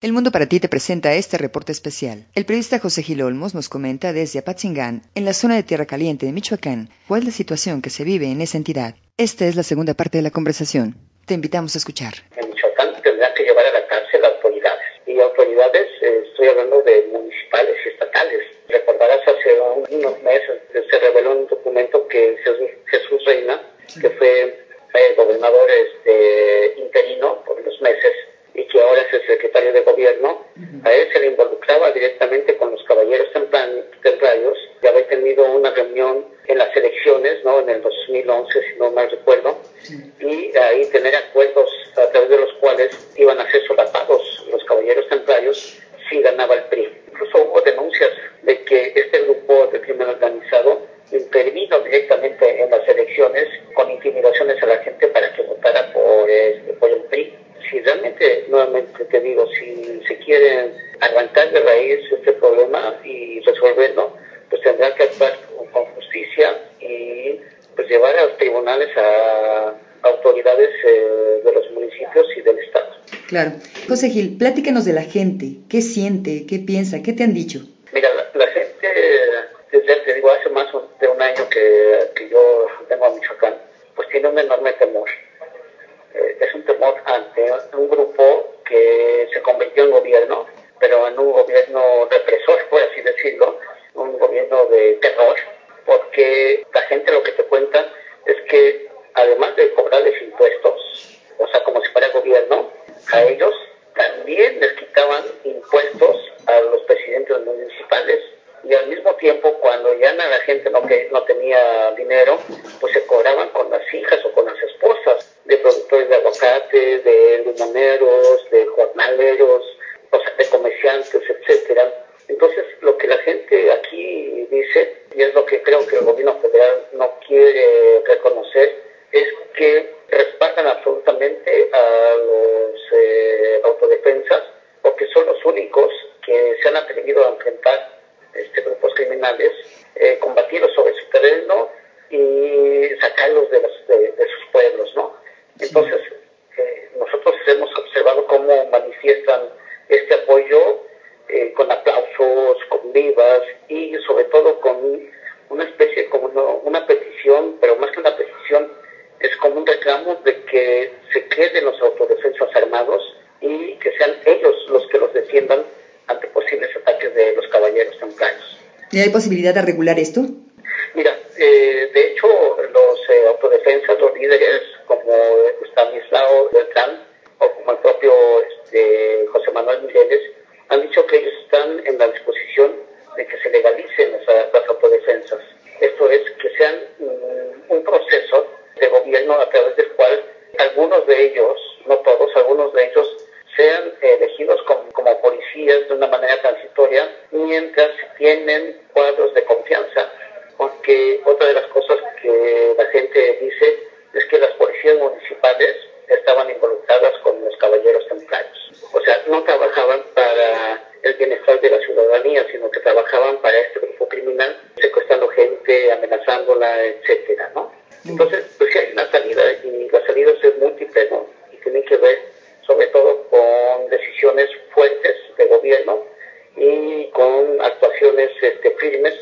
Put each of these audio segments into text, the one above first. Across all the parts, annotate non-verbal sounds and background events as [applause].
El Mundo para ti te presenta este reporte especial. El periodista José Gil Olmos nos comenta desde Apatzingán, en la zona de Tierra Caliente de Michoacán, cuál es la situación que se vive en esa entidad. Esta es la segunda parte de la conversación. Te invitamos a escuchar. En Michoacán tendrán que llevar a la cárcel autoridades. Y autoridades, eh, estoy hablando de municipales y estatales. Recordarás hace unos meses se reveló un documento que Jesús, Jesús Reina, que fue eh, gobernador este, interino por unos meses, y que ahora es el secretario de gobierno, a él se le con los caballeros templarios y había tenido una reunión en las elecciones, ¿no? En el 2011, si no mal recuerdo, y ahí tener acuerdos a través de los cuales iban a ser solapados los caballeros templarios si ganaba el PRI. Incluso hubo denuncias de que este grupo de crimen organizado intervino directamente en las elecciones con intimidaciones a la gente para que votara por, este, por el PRI si realmente, nuevamente te digo, si se quiere arrancar de raíz este problema y resolverlo, que actuar con justicia y pues llevar a los tribunales a autoridades eh, de los municipios y del Estado. Claro. José Gil, pláticanos de la gente. ¿Qué siente? ¿Qué piensa? ¿Qué te han dicho? Mira, la, gente, desde, te digo, hace más de un año que, que yo vengo a Michoacán, pues tiene un enorme temor es un temor ante un grupo que se convirtió en gobierno, pero en un gobierno represor, por así decirlo, un gobierno de terror, porque la gente lo que te cuenta es que además de cobrarles impuestos, o sea, como si fuera gobierno, a ellos también les quitaban impuestos a los presidentes municipales y al mismo tiempo cuando ya la gente no, que, no tenía dinero, pues se cobraban con las hijas o con las esposas de productores de aguacate, de limoneros, de jornaleros, o sea, de comerciantes, etcétera. Entonces, lo que la gente aquí dice, y es lo que creo que el gobierno federal no quiere reconocer, es que respaldan absolutamente a los eh, autodefensas, porque son los únicos que se han atrevido a enfrentar este, grupos criminales, eh, combatirlos sobre su terreno y sacarlos de, de sus pueblos, ¿no? Entonces, eh, nosotros hemos observado cómo manifiestan este apoyo eh, con aplausos, con vivas y sobre todo con una especie como una petición, pero más que una petición, es como un reclamo de que se queden los autodefensas armados y que sean ellos los que los defiendan ante posibles ataques de los caballeros templarios. ¿Y hay posibilidad de regular esto? Han dicho que ellos están en la disposición de que se legalicen las, las autodefensas. Esto es, que sean un proceso de gobierno a través del cual algunos de ellos, no todos, algunos de ellos sean elegidos como, como policías de una manera transitoria mientras tienen cuadros de confianza. Porque otra de las cosas que la gente dice es que las policías municipales estaban involucradas con los caballeros templarios. O sea, no trabajaban para el bienestar de la ciudadanía, sino que trabajaban para este grupo criminal, secuestrando gente, amenazándola, etcétera, ¿no? Entonces, pues sí hay una salida y la salida es múltiple, ¿no? Y tiene que ver sobre todo con decisiones fuertes de gobierno y con actuaciones este, firmes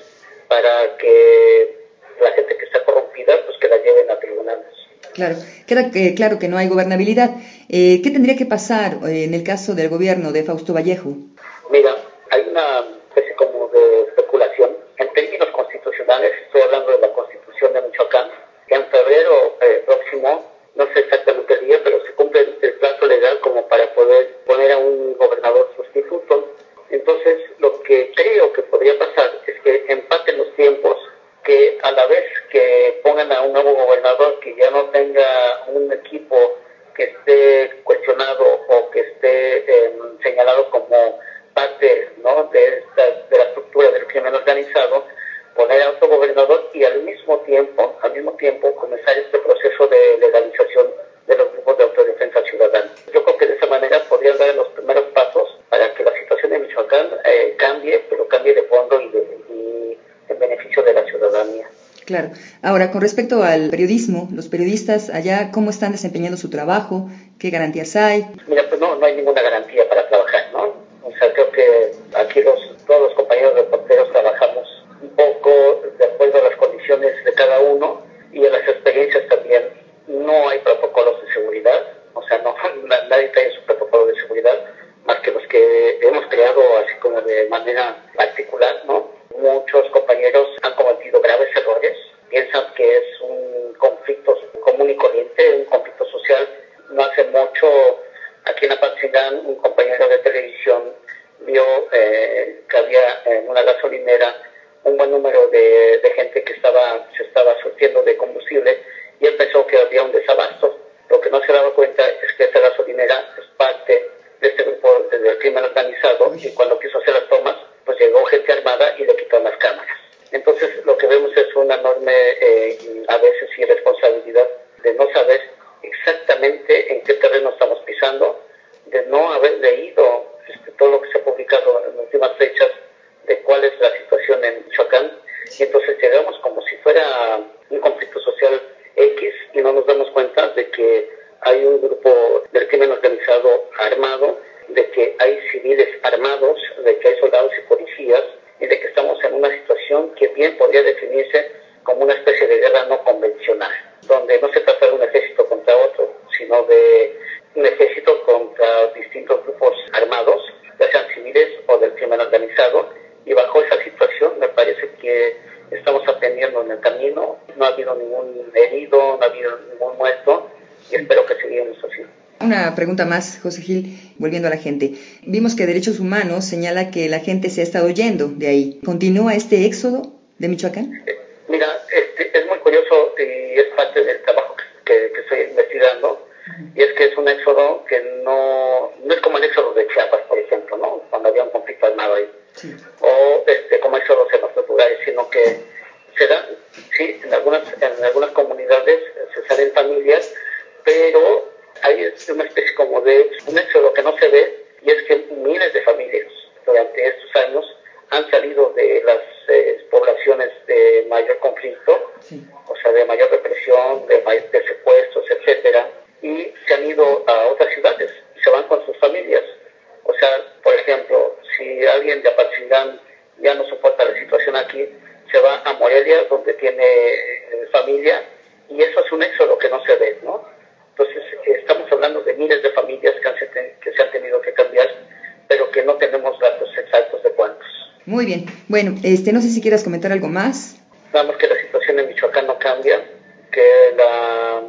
para que la gente que está corrompida, pues que la lleven a tribunales. Claro, queda que, claro que no hay gobernabilidad. Eh, ¿Qué tendría que pasar eh, en el caso del gobierno de Fausto Vallejo? Mira, hay una especie como de especulación. En términos constitucionales, estoy hablando de la Constitución de Michoacán, que en febrero eh, próximo, no sé exactamente el día, pero se cumple el plazo legal como para poder poner a un gobernador sustituto. Entonces, lo que creo que podría pasar es que empaten los tiempos que a la vez que pongan a un nuevo gobernador que ya no tenga un equipo que esté cuestionado o que esté eh, señalado como parte ¿no? de, esta, de la estructura del crimen organizado, poner a otro gobernador y al mismo tiempo, al mismo tiempo comenzar este proceso de legalización de los grupos de autodefensa ciudadana. Yo creo que de esa manera podrían dar los primeros pasos para que la situación de Michoacán eh, cambie, pero cambie de fondo y, de, y en beneficio de la ciudadanía. Claro. Ahora, con respecto al periodismo, los periodistas allá, ¿cómo están desempeñando su trabajo? ¿Qué garantías hay? Mira, pues no, no hay ninguna garantía para trabajar, ¿no? aquí los, todos los compañeros reporteros trabajamos un poco de acuerdo a las condiciones de cada uno y a las experiencias también. No hay protocolos de seguridad, o sea, no, [laughs] nadie tiene su protocolo de seguridad, más que los que hemos creado así como de manera particular, ¿no? Muchos compañeros piensan que es un conflicto común y corriente, un conflicto social. No hace mucho, aquí en Apatzingán, un compañero de televisión vio eh, que había en una gasolinera un buen número de, de, gente que estaba se estaba surtiendo de combustible y él pensó que había un desabasto. Lo que no se daba cuenta es que esa gasolinera es parte de este grupo del crimen organizado y cuando quiso hacer las tomas, pues llegó gente armada y le quitó las cámaras. Entonces lo que vemos es una enorme, eh, a veces, irresponsabilidad de no saber exactamente en qué terreno estamos pisando, de no haber leído este, todo lo que se ha publicado en las últimas fechas de cuál es la situación en Michoacán. Y entonces llegamos como si fuera un conflicto social X y no nos damos cuenta de que hay un grupo del crimen organizado armado, de que hay civiles armados, de que hay soldados y policías y de que estamos en una situación que bien podría definirse como una especie de guerra no convencional, donde no se trata de un ejército contra otro, sino de un ejército contra distintos grupos armados, ya sean civiles o del crimen organizado, y bajo esa situación me parece que estamos aprendiendo en el camino, no ha habido ningún herido, no ha habido ningún muerto, y espero que sigamos así. Una pregunta más, José Gil, volviendo a la gente. Vimos que Derechos Humanos señala que la gente se ha estado yendo de ahí. ¿Continúa este éxodo de Michoacán? Mira, este, es muy curioso y es parte del trabajo que, que estoy investigando. Y es que es un éxodo que no, no es como el éxodo de Chiapas, por ejemplo, ¿no? Cuando había un conflicto armado ahí. Sí. O este, como éxodos en los lugares, sino que se da, sí, en algunas, en algunas comunidades se salen familias, pero hay una especie como de un éxodo que no se ve y es que miles de familias durante estos años han salido de las eh, poblaciones de mayor conflicto, sí. o sea, de mayor represión, de, de secuestros, etcétera, y se han ido a otras ciudades y se van con sus familias. O sea, por ejemplo, si alguien de Apatzingán ya no soporta la situación aquí, se va a Morelia, donde tiene eh, familia, y eso es un éxodo que no se ve, ¿no? Entonces, estamos hablando de miles de familias que, han, que se han tenido que cambiar, pero que no tenemos datos exactos de cuántos. Muy bien. Bueno, este, no sé si quieras comentar algo más. Vamos que la situación en Michoacán no cambia, que la,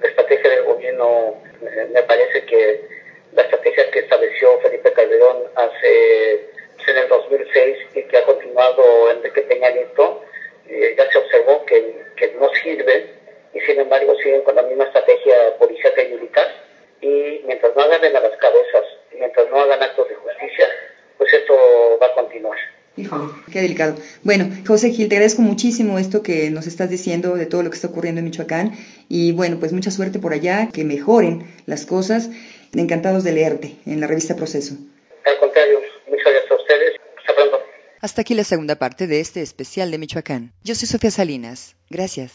la estrategia del gobierno, eh, me parece que la estrategia que estableció Felipe Calderón hace en el 2006 y que ha continuado Enrique Peña Nieto, eh, ya se observó que, que no sirve y sin embargo siguen con la misma estrategia policial y militar y mientras no agarren a las cabezas, mientras no hagan actos de justicia, pues esto va a continuar. Híjole, qué delicado. Bueno, José Gil, te agradezco muchísimo esto que nos estás diciendo de todo lo que está ocurriendo en Michoacán y bueno, pues mucha suerte por allá, que mejoren las cosas. Encantados de leerte en la revista Proceso. Al contrario, muchas gracias a ustedes. Hasta pronto. Hasta aquí la segunda parte de este especial de Michoacán. Yo soy Sofía Salinas. Gracias.